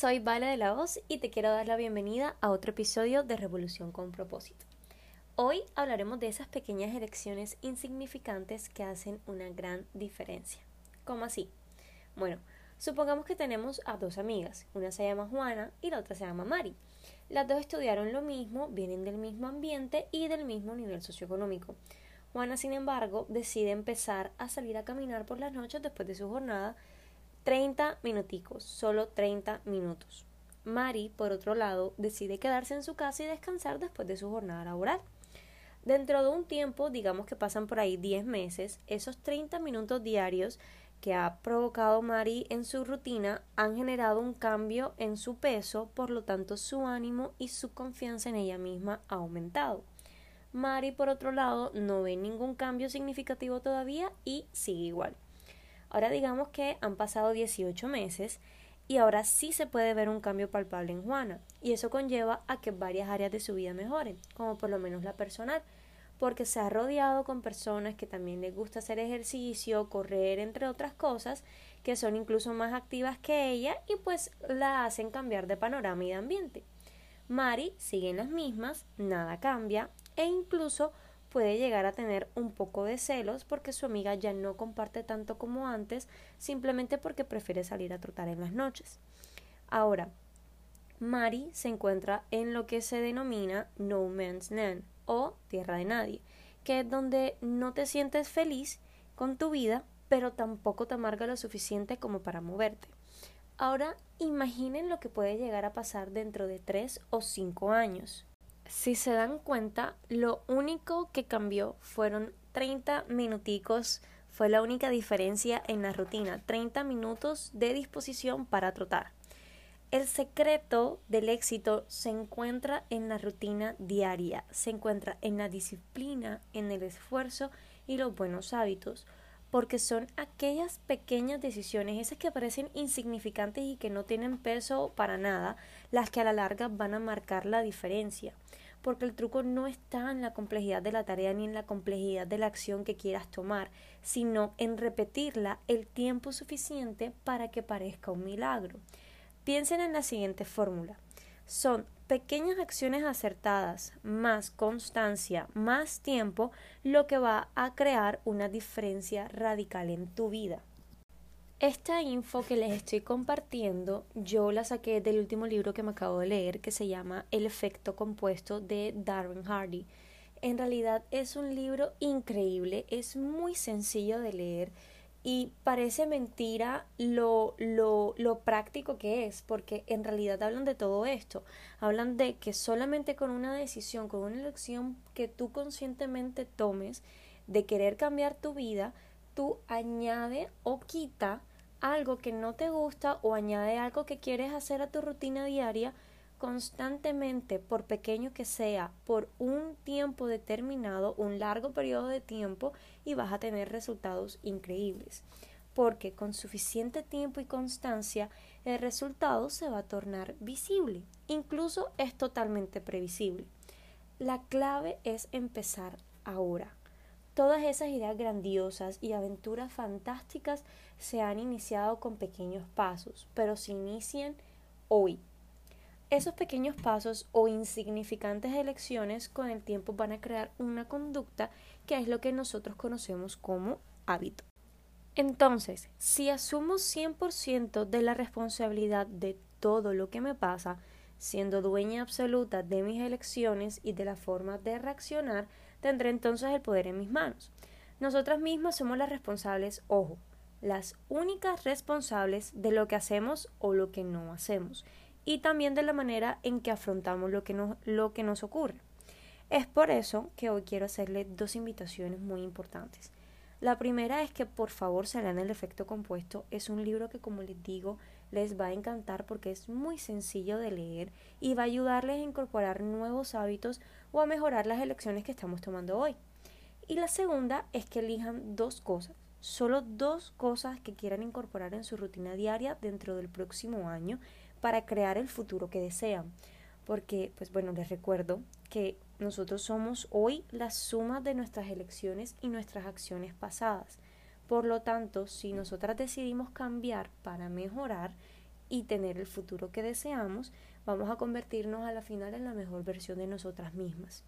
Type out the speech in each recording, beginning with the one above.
Soy Vale de la Voz y te quiero dar la bienvenida a otro episodio de Revolución con propósito. Hoy hablaremos de esas pequeñas elecciones insignificantes que hacen una gran diferencia. ¿Cómo así? Bueno, supongamos que tenemos a dos amigas, una se llama Juana y la otra se llama Mari. Las dos estudiaron lo mismo, vienen del mismo ambiente y del mismo nivel socioeconómico. Juana, sin embargo, decide empezar a salir a caminar por las noches después de su jornada 30 minuticos, solo 30 minutos. Mari, por otro lado, decide quedarse en su casa y descansar después de su jornada laboral. Dentro de un tiempo, digamos que pasan por ahí 10 meses, esos 30 minutos diarios que ha provocado Mari en su rutina han generado un cambio en su peso, por lo tanto su ánimo y su confianza en ella misma ha aumentado. Mari, por otro lado, no ve ningún cambio significativo todavía y sigue igual. Ahora digamos que han pasado 18 meses y ahora sí se puede ver un cambio palpable en Juana y eso conlleva a que varias áreas de su vida mejoren, como por lo menos la personal, porque se ha rodeado con personas que también les gusta hacer ejercicio, correr, entre otras cosas, que son incluso más activas que ella y pues la hacen cambiar de panorama y de ambiente. Mari sigue en las mismas, nada cambia e incluso puede llegar a tener un poco de celos porque su amiga ya no comparte tanto como antes, simplemente porque prefiere salir a trotar en las noches. Ahora, Mari se encuentra en lo que se denomina No Man's Land o Tierra de Nadie, que es donde no te sientes feliz con tu vida, pero tampoco te amarga lo suficiente como para moverte. Ahora imaginen lo que puede llegar a pasar dentro de tres o cinco años. Si se dan cuenta, lo único que cambió fueron 30 minuticos, fue la única diferencia en la rutina, 30 minutos de disposición para trotar. El secreto del éxito se encuentra en la rutina diaria, se encuentra en la disciplina, en el esfuerzo y los buenos hábitos, porque son aquellas pequeñas decisiones, esas que parecen insignificantes y que no tienen peso para nada, las que a la larga van a marcar la diferencia porque el truco no está en la complejidad de la tarea ni en la complejidad de la acción que quieras tomar, sino en repetirla el tiempo suficiente para que parezca un milagro. Piensen en la siguiente fórmula. Son pequeñas acciones acertadas, más constancia, más tiempo, lo que va a crear una diferencia radical en tu vida. Esta info que les estoy compartiendo yo la saqué del último libro que me acabo de leer que se llama El efecto compuesto de Darwin Hardy. En realidad es un libro increíble, es muy sencillo de leer y parece mentira lo, lo, lo práctico que es, porque en realidad hablan de todo esto. Hablan de que solamente con una decisión, con una elección que tú conscientemente tomes de querer cambiar tu vida, tú añade o quita algo que no te gusta o añade algo que quieres hacer a tu rutina diaria constantemente, por pequeño que sea, por un tiempo determinado, un largo periodo de tiempo, y vas a tener resultados increíbles. Porque con suficiente tiempo y constancia, el resultado se va a tornar visible. Incluso es totalmente previsible. La clave es empezar ahora. Todas esas ideas grandiosas y aventuras fantásticas se han iniciado con pequeños pasos, pero se inician hoy. Esos pequeños pasos o insignificantes elecciones con el tiempo van a crear una conducta que es lo que nosotros conocemos como hábito. Entonces, si asumo 100% de la responsabilidad de todo lo que me pasa, siendo dueña absoluta de mis elecciones y de la forma de reaccionar, tendré entonces el poder en mis manos. Nosotras mismas somos las responsables, ojo, las únicas responsables de lo que hacemos o lo que no hacemos, y también de la manera en que afrontamos lo que nos, lo que nos ocurre. Es por eso que hoy quiero hacerle dos invitaciones muy importantes. La primera es que por favor se lean el efecto compuesto. Es un libro que, como les digo, les va a encantar porque es muy sencillo de leer y va a ayudarles a incorporar nuevos hábitos o a mejorar las elecciones que estamos tomando hoy. Y la segunda es que elijan dos cosas, solo dos cosas que quieran incorporar en su rutina diaria dentro del próximo año para crear el futuro que desean. Porque, pues bueno, les recuerdo que nosotros somos hoy la suma de nuestras elecciones y nuestras acciones pasadas. Por lo tanto, si nosotras decidimos cambiar para mejorar, y tener el futuro que deseamos, vamos a convertirnos a la final en la mejor versión de nosotras mismas.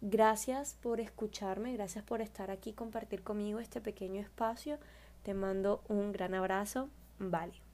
Gracias por escucharme, gracias por estar aquí, compartir conmigo este pequeño espacio. Te mando un gran abrazo. Vale.